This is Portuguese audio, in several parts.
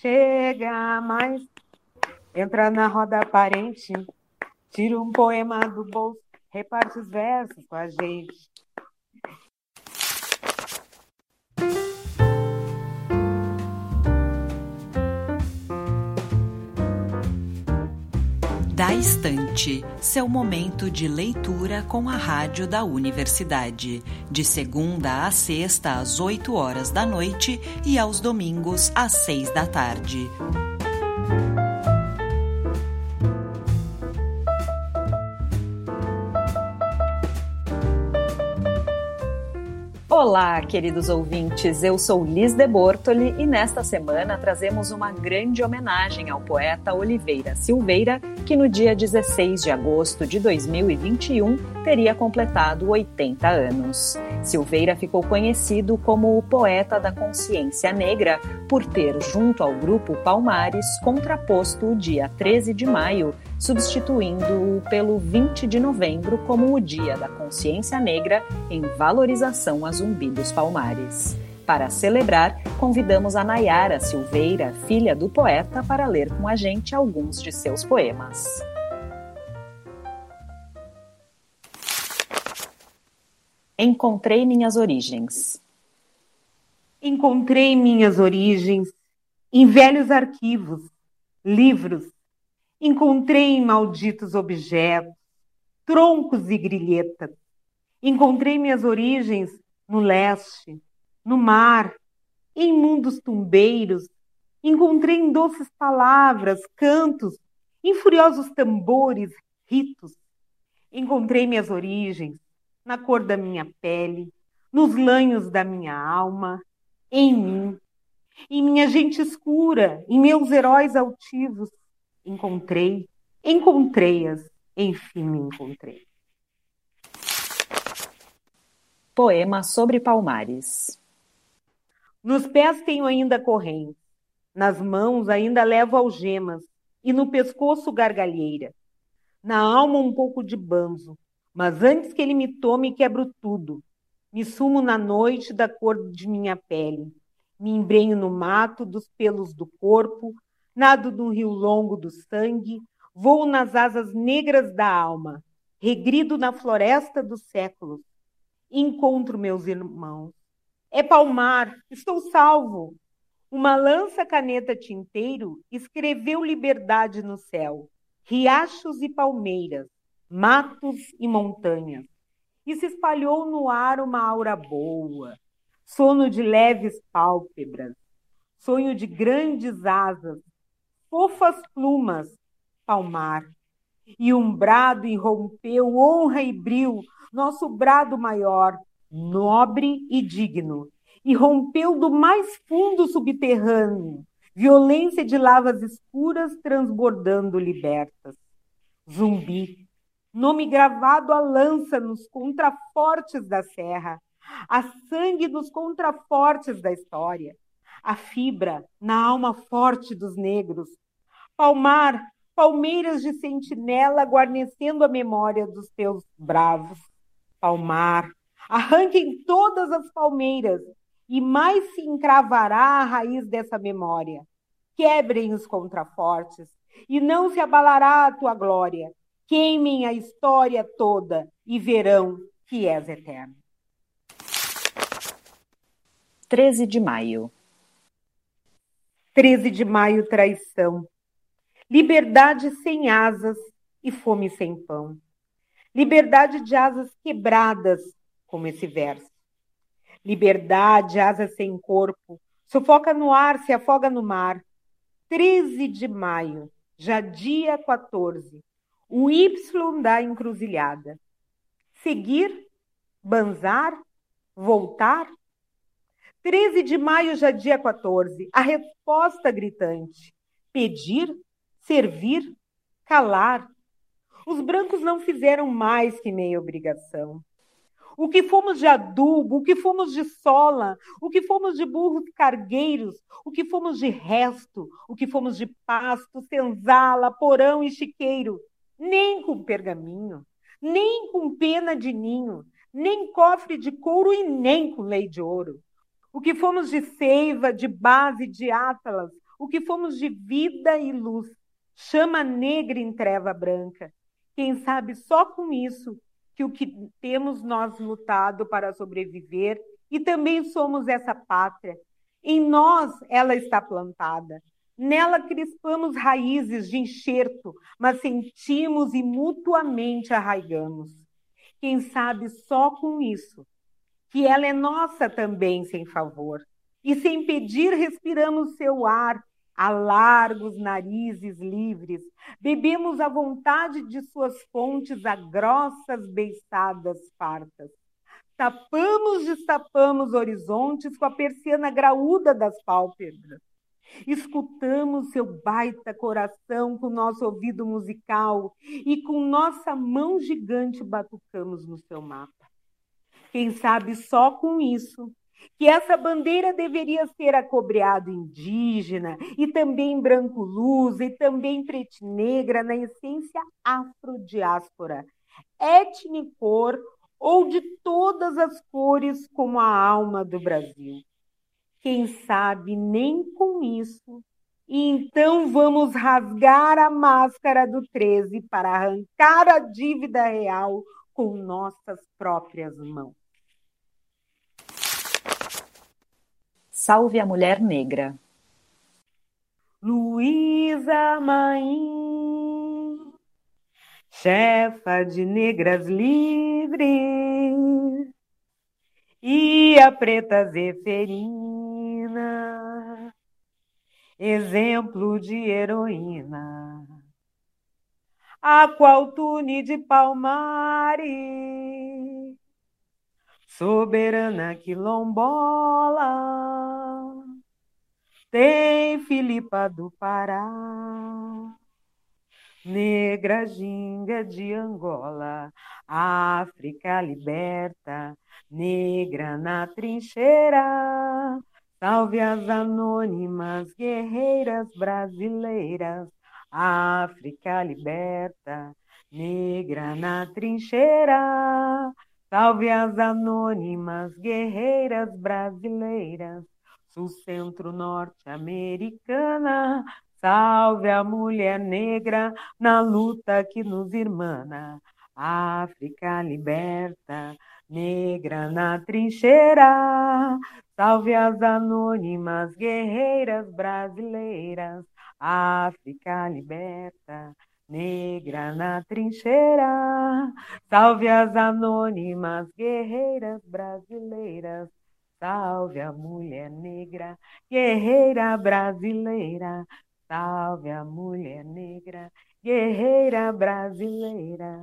Chega mais, entra na roda aparente, tira um poema do bolso, reparte os versos com a gente. Da Estante, seu momento de leitura com a rádio da universidade, de segunda a sexta às 8 horas da noite e aos domingos às 6 da tarde. Olá, queridos ouvintes. Eu sou Liz de Bortoli e nesta semana trazemos uma grande homenagem ao poeta Oliveira Silveira, que no dia 16 de agosto de 2021 teria completado 80 anos. Silveira ficou conhecido como o poeta da consciência negra por ter, junto ao grupo Palmares, contraposto o dia 13 de maio substituindo-o pelo 20 de novembro como o Dia da Consciência Negra em valorização a Zumbi dos Palmares. Para celebrar, convidamos a Nayara Silveira, filha do poeta, para ler com a gente alguns de seus poemas. Encontrei minhas origens. Encontrei minhas origens em velhos arquivos, livros, Encontrei em malditos objetos, troncos e grilhetas. Encontrei minhas origens no leste, no mar, em mundos tumbeiros. Encontrei em doces palavras, cantos, em furiosos tambores, ritos. Encontrei minhas origens na cor da minha pele, nos lanhos da minha alma, em mim, em minha gente escura, em meus heróis altivos, encontrei, encontrei-as, enfim me encontrei. Poema sobre Palmares. Nos pés tenho ainda correntes, nas mãos ainda levo algemas, e no pescoço gargalheira. Na alma um pouco de banzo, mas antes que ele me tome, quebro tudo. Me sumo na noite da cor de minha pele, me embrenho no mato dos pelos do corpo, nado no rio longo do sangue, voo nas asas negras da alma, regrido na floresta dos séculos. Encontro meus irmãos. É palmar, estou salvo. Uma lança caneta tinteiro escreveu liberdade no céu, riachos e palmeiras, matos e montanhas. E se espalhou no ar uma aura boa, sono de leves pálpebras, sonho de grandes asas, fofas plumas, palmar. E um brado irrompeu, honra e bril, nosso brado maior, nobre e digno. E rompeu do mais fundo subterrâneo, violência de lavas escuras transbordando libertas. Zumbi, nome gravado a lança nos contrafortes da serra, a sangue nos contrafortes da história, a fibra na alma forte dos negros, palmar, palmeiras de sentinela guarnecendo a memória dos teus bravos. Palmar, arranquem todas as palmeiras e mais se encravará a raiz dessa memória. Quebrem os contrafortes e não se abalará a tua glória. Queimem a história toda e verão que és eterno. 13 de maio. 13 de maio, traição. Liberdade sem asas e fome sem pão. Liberdade de asas quebradas, como esse verso. Liberdade, asas sem corpo, sufoca no ar, se afoga no mar. 13 de maio, já dia 14, o Y da encruzilhada. Seguir, banzar, voltar, 13 de maio, já dia 14, a resposta gritante: pedir, servir, calar. Os brancos não fizeram mais que meia obrigação. O que fomos de adubo, o que fomos de sola, o que fomos de burros cargueiros, o que fomos de resto, o que fomos de pasto, senzala, porão e chiqueiro, nem com pergaminho, nem com pena de ninho, nem cofre de couro e nem com lei de ouro o que fomos de seiva, de base, de átalas, o que fomos de vida e luz, chama negra em treva branca. Quem sabe só com isso que o que temos nós lutado para sobreviver e também somos essa pátria. Em nós ela está plantada. Nela crispamos raízes de enxerto, mas sentimos e mutuamente arraigamos. Quem sabe só com isso, que ela é nossa também sem favor. E sem pedir respiramos seu ar a largos narizes livres, bebemos à vontade de suas fontes a grossas beiçadas fartas. Tapamos, destapamos horizontes com a persiana graúda das pálpebras. Escutamos seu baita coração com nosso ouvido musical e com nossa mão gigante batucamos no seu mapa. Quem sabe só com isso que essa bandeira deveria ser acobreado indígena e também branco luz e também preto negra na essência afrodiáspora, etnicor ou de todas as cores como a alma do Brasil. Quem sabe nem com isso. E então vamos rasgar a máscara do 13 para arrancar a dívida real com nossas próprias mãos. Salve a Mulher Negra. Luísa Maim, chefa de negras livres, e a preta Zeferina, exemplo de heroína, a qual tune de Palmares, soberana quilombola tem Filipa do Pará, negra ginga de Angola, África liberta, negra na trincheira. Salve as anônimas guerreiras brasileiras, África liberta, negra na trincheira. Salve as anônimas guerreiras brasileiras, Sul, Centro, Norte, Americana. Salve a mulher negra na luta que nos irmana. África liberta, negra na trincheira. Salve as anônimas guerreiras brasileiras. África liberta, negra na trincheira. Salve as anônimas guerreiras brasileiras. Salve a mulher negra, guerreira brasileira. Salve a mulher negra, guerreira brasileira.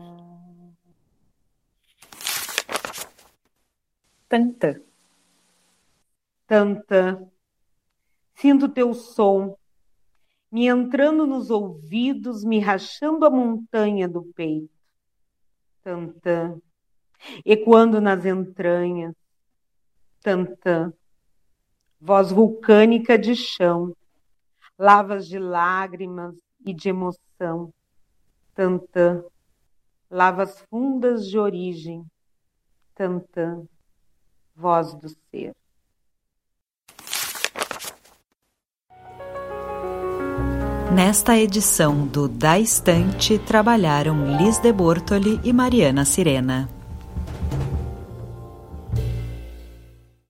Tantã. Tantã. Sinto teu som, me entrando nos ouvidos, me rachando a montanha do peito. Tantã. Ecoando nas entranhas tantã, voz vulcânica de chão, lavas de lágrimas e de emoção, tantã, lavas fundas de origem, tantã, voz do ser. Nesta edição do Da Estante trabalharam Liz de Bortoli e Mariana Sirena.